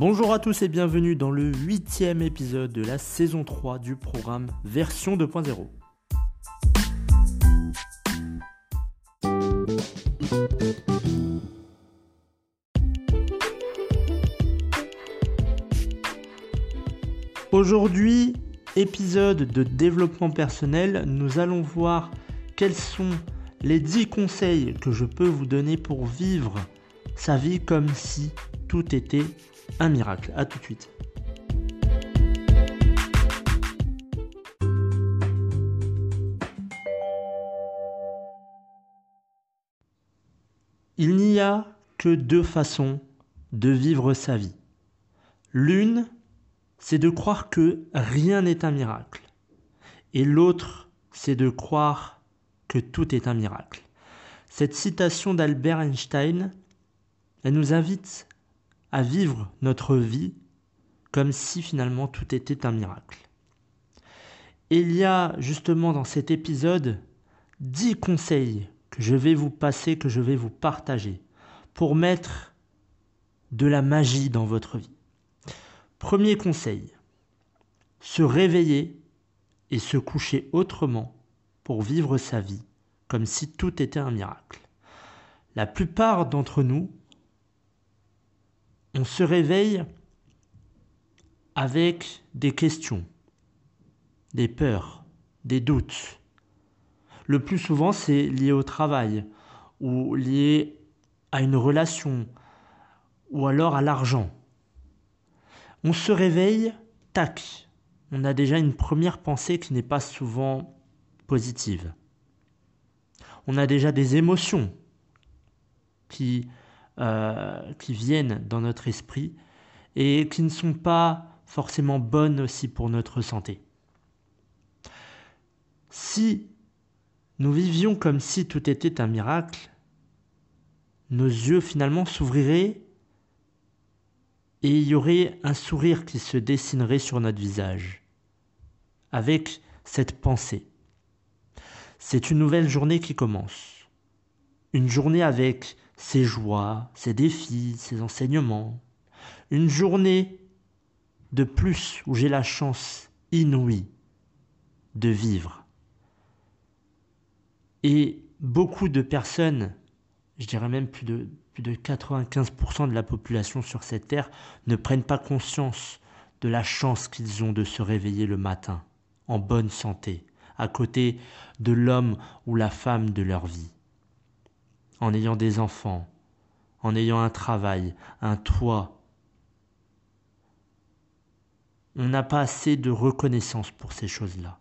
Bonjour à tous et bienvenue dans le huitième épisode de la saison 3 du programme Version 2.0. Aujourd'hui, épisode de développement personnel, nous allons voir quels sont les 10 conseils que je peux vous donner pour vivre sa vie comme si tout était un miracle. A tout de suite. Il n'y a que deux façons de vivre sa vie. L'une, c'est de croire que rien n'est un miracle. Et l'autre, c'est de croire que tout est un miracle. Cette citation d'Albert Einstein, elle nous invite à vivre notre vie comme si finalement tout était un miracle. Il y a justement dans cet épisode dix conseils que je vais vous passer, que je vais vous partager pour mettre de la magie dans votre vie. Premier conseil, se réveiller et se coucher autrement pour vivre sa vie comme si tout était un miracle. La plupart d'entre nous on se réveille avec des questions, des peurs, des doutes. Le plus souvent, c'est lié au travail ou lié à une relation ou alors à l'argent. On se réveille, tac, on a déjà une première pensée qui n'est pas souvent positive. On a déjà des émotions qui euh, qui viennent dans notre esprit et qui ne sont pas forcément bonnes aussi pour notre santé. Si nous vivions comme si tout était un miracle, nos yeux finalement s'ouvriraient et il y aurait un sourire qui se dessinerait sur notre visage avec cette pensée. C'est une nouvelle journée qui commence. Une journée avec ses joies, ses défis, ses enseignements. Une journée de plus où j'ai la chance inouïe de vivre. Et beaucoup de personnes, je dirais même plus de, plus de 95% de la population sur cette terre, ne prennent pas conscience de la chance qu'ils ont de se réveiller le matin, en bonne santé, à côté de l'homme ou la femme de leur vie en ayant des enfants, en ayant un travail, un toit. On n'a pas assez de reconnaissance pour ces choses-là.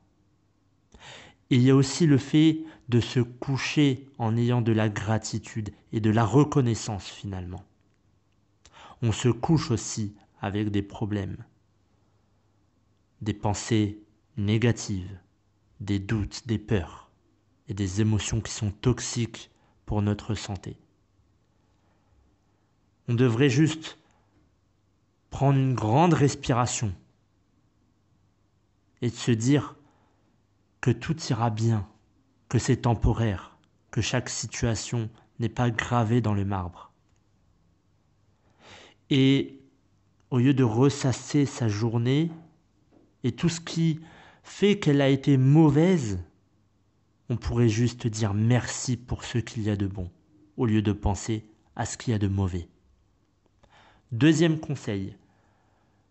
Il y a aussi le fait de se coucher en ayant de la gratitude et de la reconnaissance finalement. On se couche aussi avec des problèmes, des pensées négatives, des doutes, des peurs et des émotions qui sont toxiques pour notre santé. On devrait juste prendre une grande respiration et de se dire que tout ira bien, que c'est temporaire, que chaque situation n'est pas gravée dans le marbre. Et au lieu de ressasser sa journée et tout ce qui fait qu'elle a été mauvaise, on pourrait juste dire merci pour ce qu'il y a de bon, au lieu de penser à ce qu'il y a de mauvais. Deuxième conseil,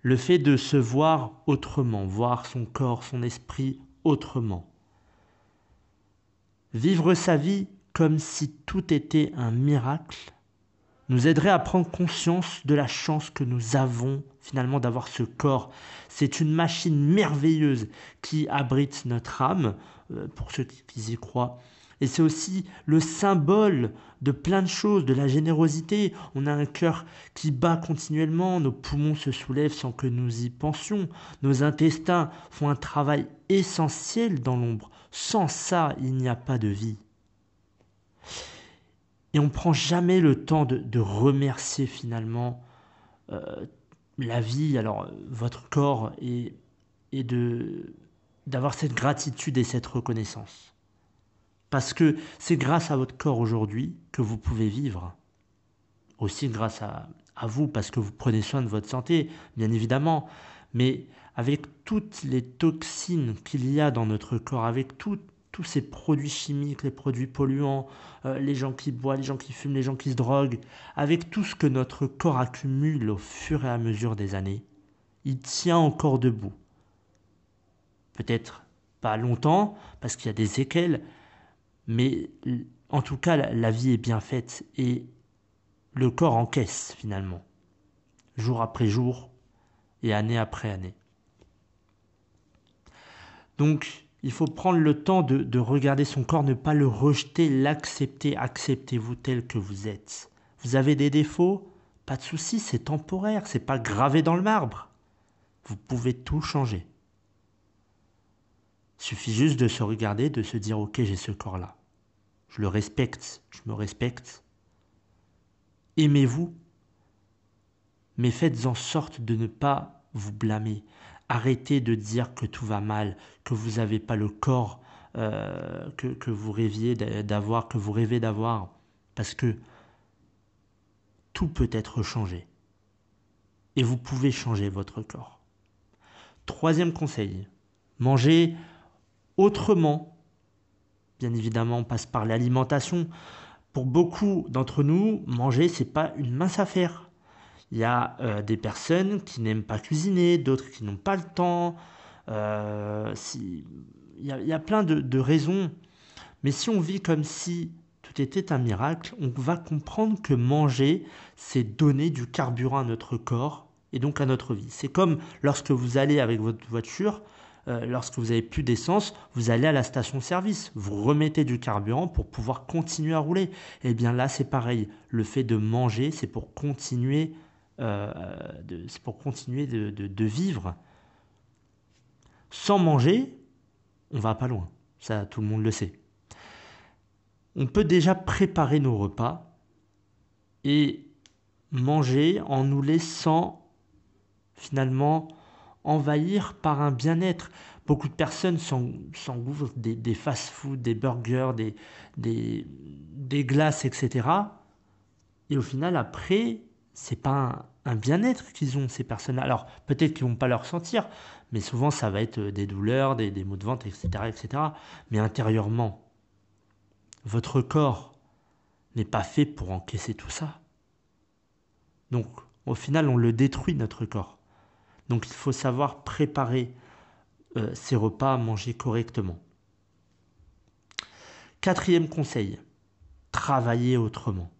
le fait de se voir autrement, voir son corps, son esprit autrement. Vivre sa vie comme si tout était un miracle nous aiderait à prendre conscience de la chance que nous avons finalement d'avoir ce corps. C'est une machine merveilleuse qui abrite notre âme, euh, pour ceux qui y croient. Et c'est aussi le symbole de plein de choses, de la générosité. On a un cœur qui bat continuellement, nos poumons se soulèvent sans que nous y pensions, nos intestins font un travail essentiel dans l'ombre. Sans ça, il n'y a pas de vie. Et on ne prend jamais le temps de, remercier finalement euh, la vie, alors votre corps, et, et de d'avoir cette gratitude et cette reconnaissance. Parce que c'est grâce à votre corps aujourd'hui que vous pouvez vivre. Aussi grâce à, à vous, parce que vous prenez soin de votre santé, bien évidemment. Mais avec toutes les toxines qu'il y a dans notre corps, avec tout, tous ces produits chimiques, les produits polluants, euh, les gens qui boivent, les gens qui fument, les gens qui se droguent, avec tout ce que notre corps accumule au fur et à mesure des années, il tient encore debout. Peut-être pas longtemps, parce qu'il y a des séquelles, mais en tout cas, la vie est bien faite et le corps encaisse finalement, jour après jour et année après année. Donc, il faut prendre le temps de, regarder son corps, ne pas le rejeter, l'accepter. Acceptez-vous tel que vous êtes. Vous avez des défauts? Pas de souci, c'est temporaire, c'est pas gravé dans le marbre. Vous pouvez tout changer. Il suffit juste de se regarder, de se dire ok, j'ai ce corps-là. Je le respecte, je me respecte. Aimez-vous, mais faites en sorte de ne pas vous blâmer. Arrêtez de dire que tout va mal, que vous n'avez pas le corps euh, que, vous rêviez d'avoir, que vous rêvez d'avoir, parce que tout peut être changé. Et vous pouvez changer votre corps. Troisième conseil, manger autrement. Bien évidemment, on passe par l'alimentation. Pour beaucoup d'entre nous, manger, c'est pas une mince affaire. Il y a euh, des personnes qui n'aiment pas cuisiner, d'autres qui n'ont pas le temps. Euh, il, y a, plein de, raisons. Mais si on vit comme si tout était un miracle, on va comprendre que manger, c'est donner du carburant à notre corps et donc à notre vie. C'est comme lorsque vous allez avec votre voiture, euh, lorsque vous avez plus d'essence, vous allez à la station-service, vous remettez du carburant pour pouvoir continuer à rouler. Et eh bien là, c'est pareil. Le fait de manger, c'est pour continuer c'est pour continuer de, vivre. Sans manger, on va pas loin. Ça, tout le monde le sait. On peut déjà préparer nos repas et manger en nous laissant finalement envahir par un bien-être. Beaucoup de personnes s'engouffrent des, fast-foods, des burgers, des glaces, etc. Et au final, après, c'est pas un, bien-être qu'ils ont ces personnes-là. Alors peut-être qu'ils vont pas le ressentir, mais souvent ça va être des douleurs, des, maux de ventre, etc., etc. Mais intérieurement, votre corps n'est pas fait pour encaisser tout ça. Donc au final, on le détruit notre corps. Donc il faut savoir préparer euh, ses repas, manger correctement. Quatrième conseil, travailler autrement.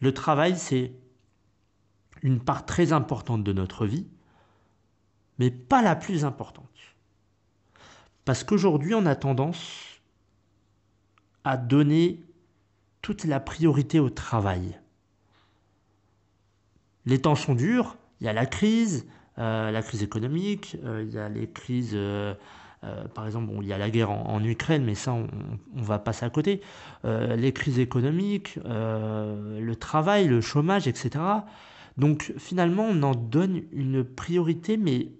Le travail, c'est une part très importante de notre vie, mais pas la plus importante. Parce qu'aujourd'hui, on a tendance à donner toute la priorité au travail. Les temps sont durs, il y a la crise, euh, la crise économique, euh, il y a les crises, euh, par exemple, il y a la guerre en, Ukraine, mais ça, on, va passer à côté. les crises économiques, le travail, le chômage, etc. Donc finalement, on en donne une priorité, mais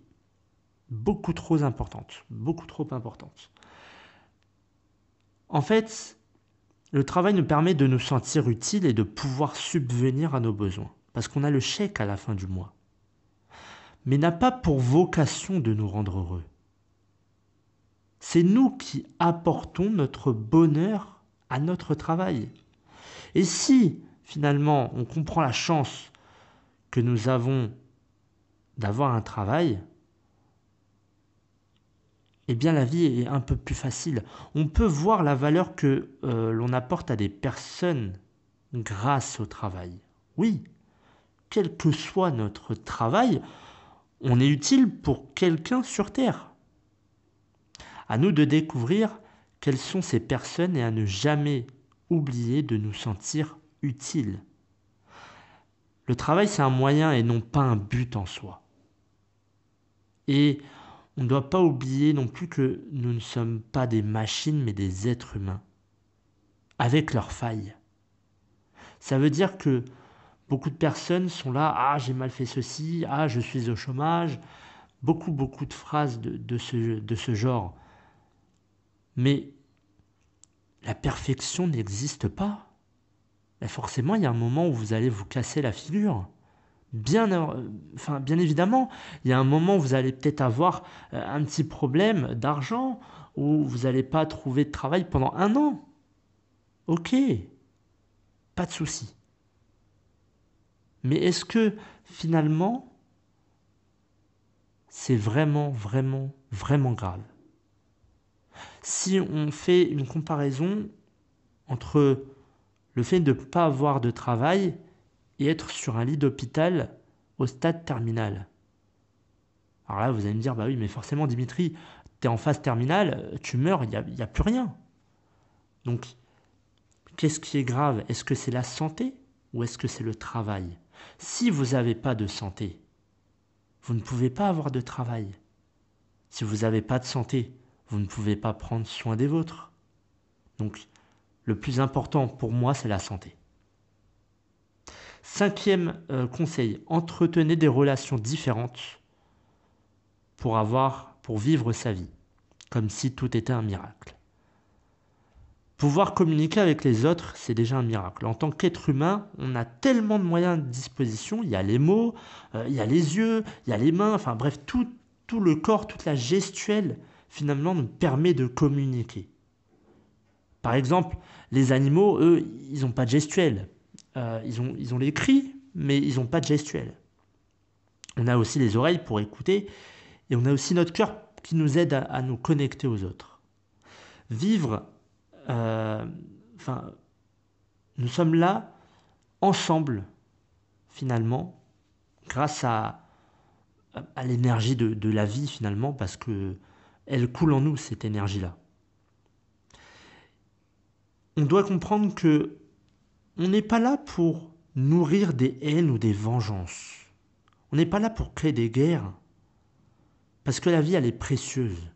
beaucoup trop importante, beaucoup trop importante. En fait, le travail nous permet de nous sentir utiles et de pouvoir subvenir à nos besoins, parce qu'on a le chèque à la fin du mois, mais n'a pas pour vocation de nous rendre heureux. C'est nous qui apportons notre bonheur à notre travail. Et si, finalement, on comprend la chance que nous avons d'avoir un travail, eh bien la vie est un peu plus facile. On peut voir la valeur que euh, l'on apporte à des personnes grâce au travail. Oui, quel que soit notre travail, on est utile pour quelqu'un sur Terre. À nous de découvrir quelles sont ces personnes et à ne jamais oublier de nous sentir utiles. Le travail, c'est un moyen et non pas un but en soi. Et on ne doit pas oublier non plus que nous ne sommes pas des machines, mais des êtres humains, avec leurs failles. Ça veut dire que beaucoup de personnes sont là, ah j'ai mal fait ceci, ah je suis au chômage, beaucoup, beaucoup de phrases de, ce, genre. Mais la perfection n'existe pas. Mais forcément, il y a un moment où vous allez vous casser la figure. Bien, euh, bien évidemment, il y a un moment où vous allez peut-être avoir euh, un petit problème d'argent, où vous n'allez pas trouver de travail pendant un an. Ok, pas de souci. Mais est-ce que finalement, c'est vraiment, vraiment, vraiment grave? Si on fait une comparaison entre le fait de ne pas avoir de travail et être sur un lit d'hôpital au stade terminal. Alors là, vous allez me dire, bah oui, mais forcément, Dimitri, tu es en phase terminale, tu meurs, il n'y a, a, plus rien. Donc, qu'est-ce qui est grave? Est-ce que c'est la santé ou est-ce que c'est le travail? Si vous n'avez pas de santé, vous ne pouvez pas avoir de travail. Si vous n'avez pas de santé, vous ne pouvez pas prendre soin des vôtres. Donc, le plus important pour moi, c'est la santé. Cinquième euh, conseil, entretenez des relations différentes pour avoir, pour vivre sa vie, comme si tout était un miracle. Pouvoir communiquer avec les autres, c'est déjà un miracle. En tant qu'être humain, on a tellement de moyens de disposition. Il y a les mots, euh, il y a les yeux, il y a les mains, enfin bref, tout, tout le corps, toute la gestuelle, finalement, nous permet de communiquer. Par exemple, les animaux, eux, ils n'ont pas de gestuelle. Euh, ils, ont, ils ont les cris, mais ils n'ont pas de gestuelle. On a aussi les oreilles pour écouter, et on a aussi notre cœur qui nous aide à, nous connecter aux autres. Vivre, euh, nous sommes là ensemble, finalement, grâce à, à l'énergie de, de, la vie, finalement, parce que elle coule en nous, cette énergie-là. On doit comprendre que on n'est pas là pour nourrir des haines ou des vengeances. On n'est pas là pour créer des guerres. Parce que la vie, elle est précieuse.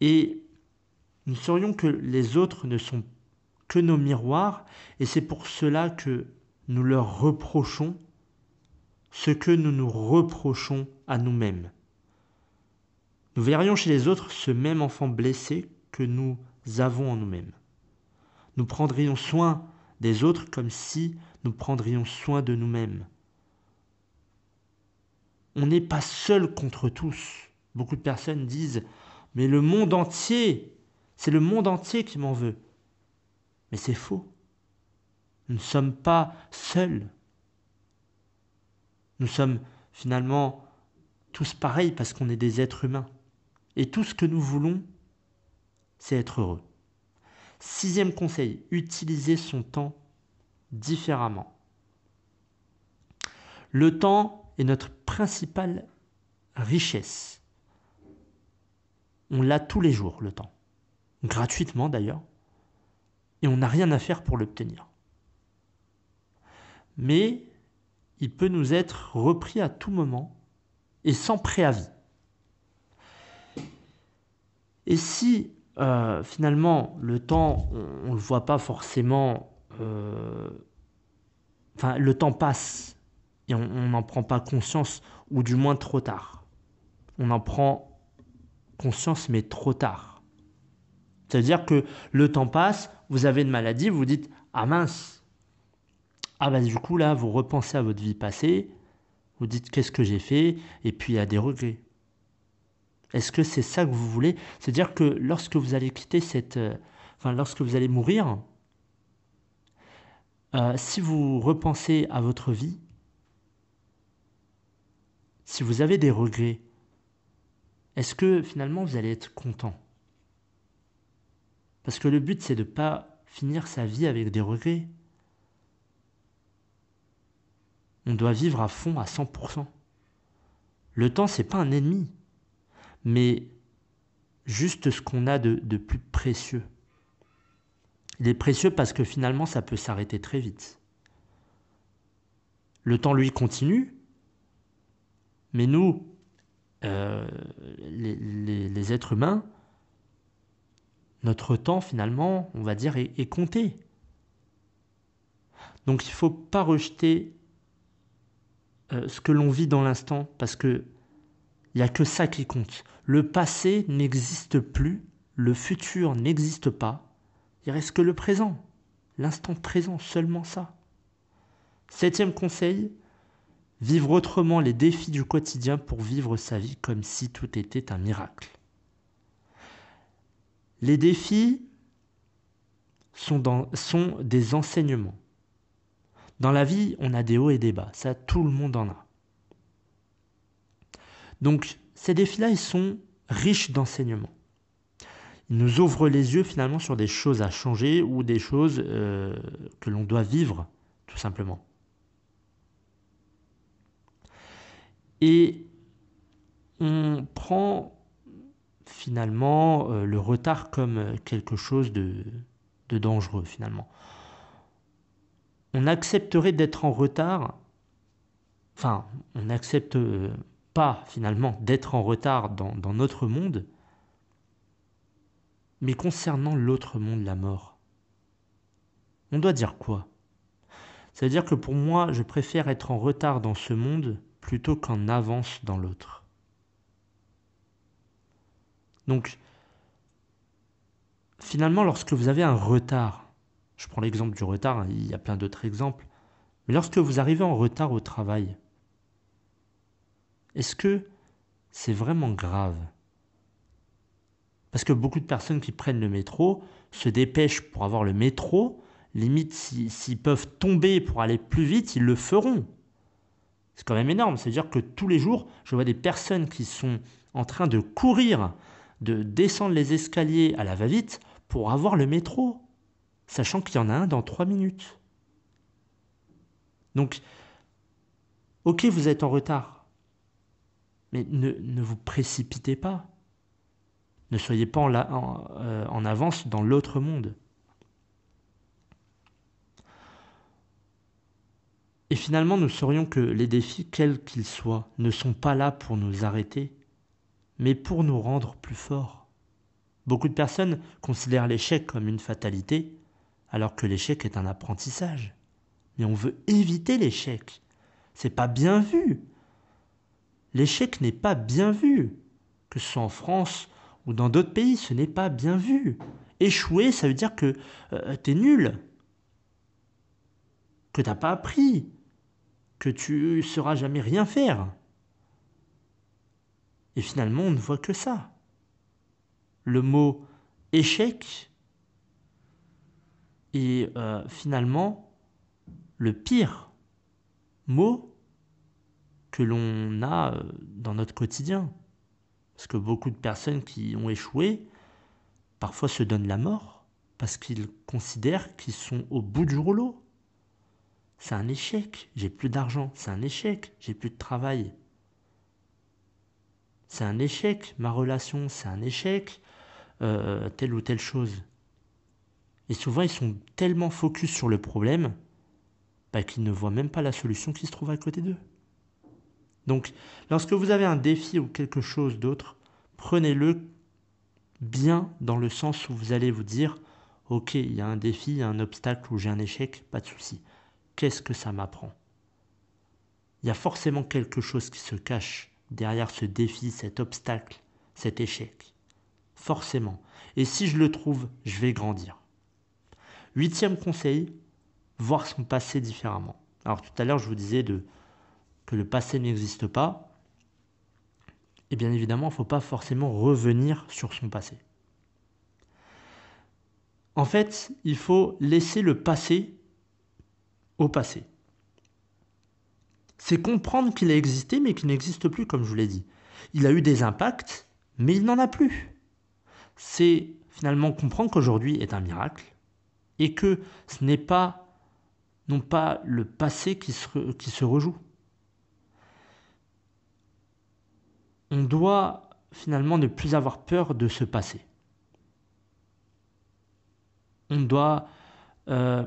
Et nous saurions que les autres ne sont que nos miroirs, et c'est pour cela que nous leur reprochons ce que nous nous reprochons à nous-mêmes. Nous verrions chez les autres ce même enfant blessé que nous avons en nous-mêmes nous prendrions soin des autres comme si nous prendrions soin de nous-mêmes. On n'est pas seul contre tous. Beaucoup de personnes disent Mais le monde entier, c'est le monde entier qui m'en veut. Mais c'est faux. Nous ne sommes pas seuls. Nous sommes finalement tous pareils parce qu'on est des êtres humains. Et tout ce que nous voulons, c'est être heureux. Sixième conseil, utiliser son temps différemment. Le temps est notre principale richesse. On l'a tous les jours, le temps. Gratuitement d'ailleurs. Et on n'a rien à faire pour l'obtenir. Mais il peut nous être repris à tout moment et sans préavis. Et si euh, finalement, le temps, on ne le voit pas forcément. Euh, enfin, le temps passe et on n'en prend pas conscience, ou du moins trop tard. On en prend conscience, mais trop tard. C'est-à-dire que le temps passe, vous avez une maladie, vous dites Ah mince Ah bah du coup là, vous repensez à votre vie passée, vous dites Qu'est-ce que j'ai fait? Et puis il y a des regrets. Est-ce que c'est ça que vous voulez? C'est-à-dire que lorsque vous allez quitter cette... Euh, enfin, lorsque vous allez mourir, euh, si vous repensez à votre vie, si vous avez des regrets, est-ce que finalement vous allez être content? Parce que le but, c'est de ne pas finir sa vie avec des regrets. On doit vivre à fond, à 100%. Le temps, c'est pas un ennemi, mais juste ce qu'on a de, plus précieux. Il est précieux parce que finalement, ça peut s'arrêter très vite. Le temps, lui, continue, mais nous, euh, les, êtres humains, notre temps, finalement, on va dire, est, compté. Donc il ne faut pas rejeter euh, ce que l'on vit dans l'instant, parce que il n'y a que ça qui compte. Le passé n'existe plus, le futur n'existe pas, il reste que le présent, l'instant présent, seulement ça. Septième conseil, vivre autrement les défis du quotidien pour vivre sa vie comme si tout était un miracle. Les défis sont des enseignements. Dans la vie, on a des hauts et des bas, ça tout le monde en a. Donc ces défis-là, ils sont riches d'enseignements. Ils nous ouvrent les yeux finalement sur des choses à changer ou des choses euh, que l'on doit vivre, tout simplement. Et on prend finalement euh, le retard comme quelque chose de, dangereux finalement. On accepterait d'être en retard, enfin on n'accepte euh, pas finalement d'être en retard dans, notre monde, mais concernant l'autre monde, la mort. On doit dire quoi? Ça veut dire que pour moi, je préfère être en retard dans ce monde plutôt qu'en avance dans l'autre. Donc, finalement, lorsque vous avez un retard, je prends l'exemple du retard, hein, il y a plein d'autres exemples, mais lorsque vous arrivez en retard au travail, est-ce que c'est vraiment grave? Parce que beaucoup de personnes qui prennent le métro se dépêchent pour avoir le métro, limite s'ils peuvent tomber pour aller plus vite, ils le feront. C'est quand même énorme. C'est-à-dire que tous les jours, je vois des personnes qui sont en train de courir, de descendre les escaliers à la va-vite pour avoir le métro, sachant qu'il y en a un dans trois minutes. Donc, ok, vous êtes en retard, mais ne, vous précipitez pas. Ne soyez pas euh, en avance dans l'autre monde. Et finalement, nous saurions que les défis, quels qu'ils soient, ne sont pas là pour nous arrêter, mais pour nous rendre plus forts. Beaucoup de personnes considèrent l'échec comme une fatalité, alors que l'échec est un apprentissage. Mais on veut éviter l'échec. C'est pas bien vu. L'échec n'est pas bien vu. Que ce soit en France ou dans d'autres pays, ce n'est pas bien vu. Échouer, ça veut dire que euh, tu es nul, que t'as pas appris, que tu sauras jamais rien faire. Et finalement, on ne voit que ça. Le mot échec est euh, finalement le pire mot que l'on a euh, dans notre quotidien. Parce que beaucoup de personnes qui ont échoué, parfois se donnent la mort parce qu'ils considèrent qu'ils sont au bout du rouleau. C'est un échec. J'ai plus d'argent. C'est un échec. J'ai plus de travail. C'est un échec. Ma relation, c'est un échec. Euh, telle ou telle chose. Et souvent, ils sont tellement focus sur le problème bah, qu'ils ne voient même pas la solution qui se trouve à côté d'eux. Donc, lorsque vous avez un défi ou quelque chose d'autre, prenez-le bien dans le sens où vous allez vous dire, ok, il y a un défi, un obstacle ou j'ai un échec, pas de souci qu'est-ce que ça m'apprend? Il y a forcément quelque chose qui se cache derrière ce défi, cet obstacle, cet échec. Forcément. Et si je le trouve, je vais grandir. Huitième conseil, voir son passé différemment. Alors tout à l'heure, je vous disais de, le passé n'existe pas. Et bien évidemment, il ne faut pas forcément revenir sur son passé. En fait, il faut laisser le passé au passé. C'est comprendre qu'il a existé mais qu'il n'existe plus, comme je vous l'ai dit. Il a eu des impacts, mais il n'en a plus. C'est finalement comprendre qu'aujourd'hui est un miracle et que ce n'est pas non pas le passé qui se, qui se rejoue. On doit finalement ne plus avoir peur de ce passé. On doit euh,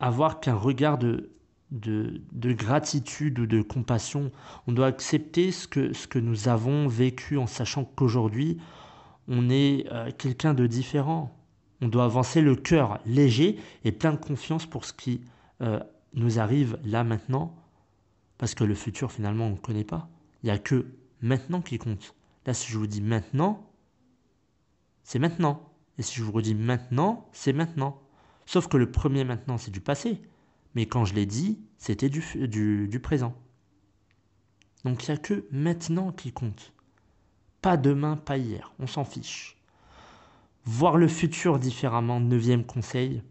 avoir qu'un regard de, de, gratitude ou de compassion. On doit accepter ce que, ce que nous avons vécu en sachant qu'aujourd'hui, on est euh, quelqu'un de différent. On doit avancer le cœur léger et plein de confiance pour ce qui euh, nous arrive là maintenant, parce que le futur finalement on ne connaît pas. Il n'y a que maintenant qui compte. Là si je vous dis maintenant, c'est maintenant. Et si je vous redis maintenant, c'est maintenant. Sauf que le premier maintenant c'est du passé. Mais quand je l'ai dit, c'était du, présent. Donc il n'y a que maintenant qui compte. Pas demain, pas hier. On s'en fiche voir le futur différemment, neuvième conseil.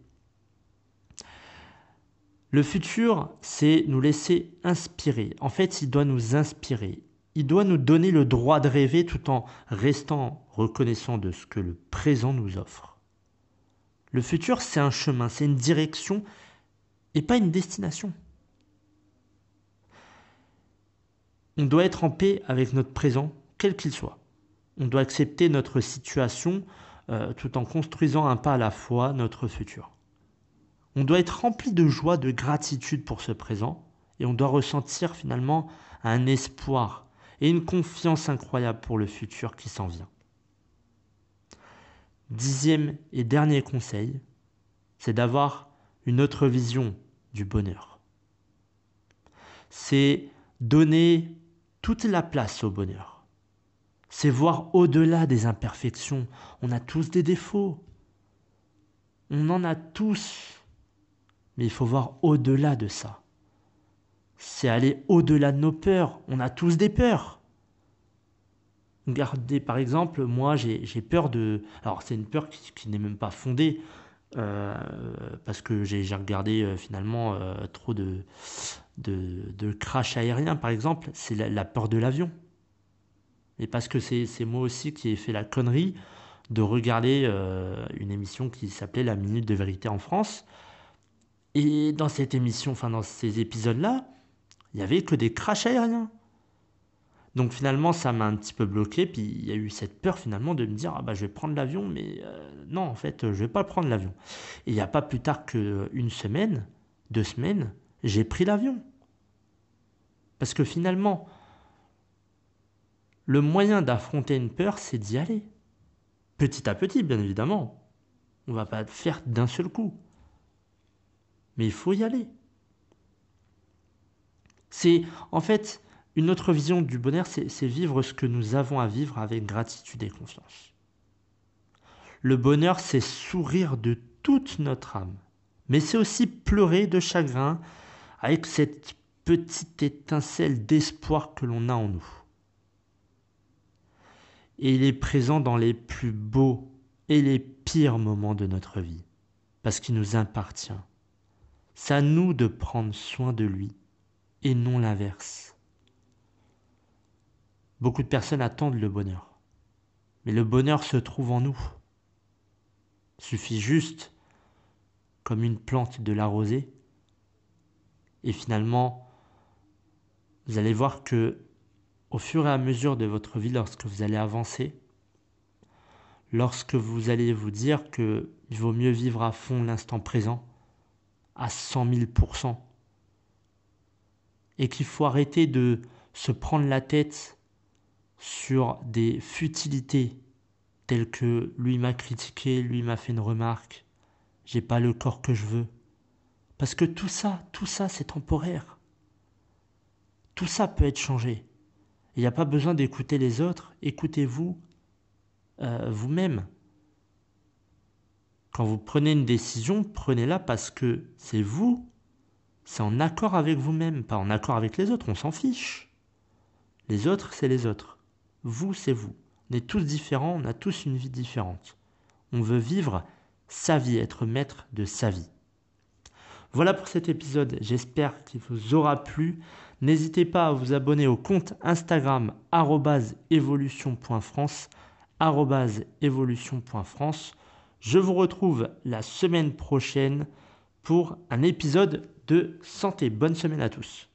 Le futur, c'est nous laisser inspirer. En fait, il doit nous inspirer. Il doit nous donner le droit de rêver tout en restant reconnaissant de ce que le présent nous offre. Le futur, c'est un chemin, c'est une direction et pas une destination. On doit être en paix avec notre présent, quel qu'il soit. On doit accepter notre situation euh, tout en construisant un pas à la fois notre futur. On doit être rempli de joie, de gratitude pour ce présent, et on doit ressentir finalement un espoir et une confiance incroyable pour le futur qui s'en vient. Dixième et dernier conseil, c'est d'avoir une autre vision du bonheur. C'est donner toute la place au bonheur c'est voir au-delà des imperfections. On a tous des défauts. On en a tous. Mais il faut voir au-delà de ça. C'est aller au-delà de nos peurs. On a tous des peurs. Regardez, par exemple, moi, j'ai peur de... Alors, c'est une peur qui, n'est même pas fondée, euh, parce que j'ai regardé euh, finalement euh, trop de, de, crash aérien, par exemple. C'est la peur de l'avion. Et parce que c'est moi aussi qui ai fait la connerie de regarder une émission qui s'appelait La Minute de Vérité en France. Et dans cette émission, enfin dans ces épisodes-là, il n'y avait que des crashs aériens. Donc finalement, ça m'a un petit peu bloqué, puis il y a eu cette peur finalement de me dire, ah bah je vais prendre l'avion, mais euh, non, en fait, je vais pas prendre l'avion. Et il n'y a pas plus tard qu'une semaine, deux semaines, j'ai pris l'avion. Parce que finalement, le moyen d'affronter une peur, c'est d'y aller. Petit à petit, bien évidemment. On ne va pas le faire d'un seul coup. Mais il faut y aller. C'est en fait une autre vision du bonheur, c'est vivre ce que nous avons à vivre avec gratitude et confiance. Le bonheur, c'est sourire de toute notre âme, mais c'est aussi pleurer de chagrin avec cette petite étincelle d'espoir que l'on a en nous et il est présent dans les plus beaux et les pires moments de notre vie, parce qu'il nous appartient. C'est à nous de prendre soin de lui, et non l'inverse. Beaucoup de personnes attendent le bonheur, mais le bonheur se trouve en nous. Il suffit juste, comme une plante, de l'arroser, et finalement, vous allez voir que au fur et à mesure de votre vie, lorsque vous allez avancer, lorsque vous allez vous dire qu'il vaut mieux vivre à fond l'instant présent, à 100 000%, et qu'il faut arrêter de se prendre la tête sur des futilités telles que lui m'a critiqué, lui m'a fait une remarque, j'ai pas le corps que je veux. Parce que tout ça, tout ça, c'est temporaire. Tout ça peut être changé. Il n'y a pas besoin d'écouter les autres, écoutez-vous euh, vous-même. Quand vous prenez une décision, prenez-la parce que c'est vous, c'est en accord avec vous-même, pas en accord avec les autres, on s'en fiche. Les autres, c'est les autres. Vous, c'est vous. On est tous différents, on a tous une vie différente. On veut vivre sa vie, être maître de sa vie. Voilà pour cet épisode, j'espère qu'il vous aura plu. N'hésitez pas à vous abonner au compte Instagram evolution.france. Je vous retrouve la semaine prochaine pour un épisode de santé. Bonne semaine à tous.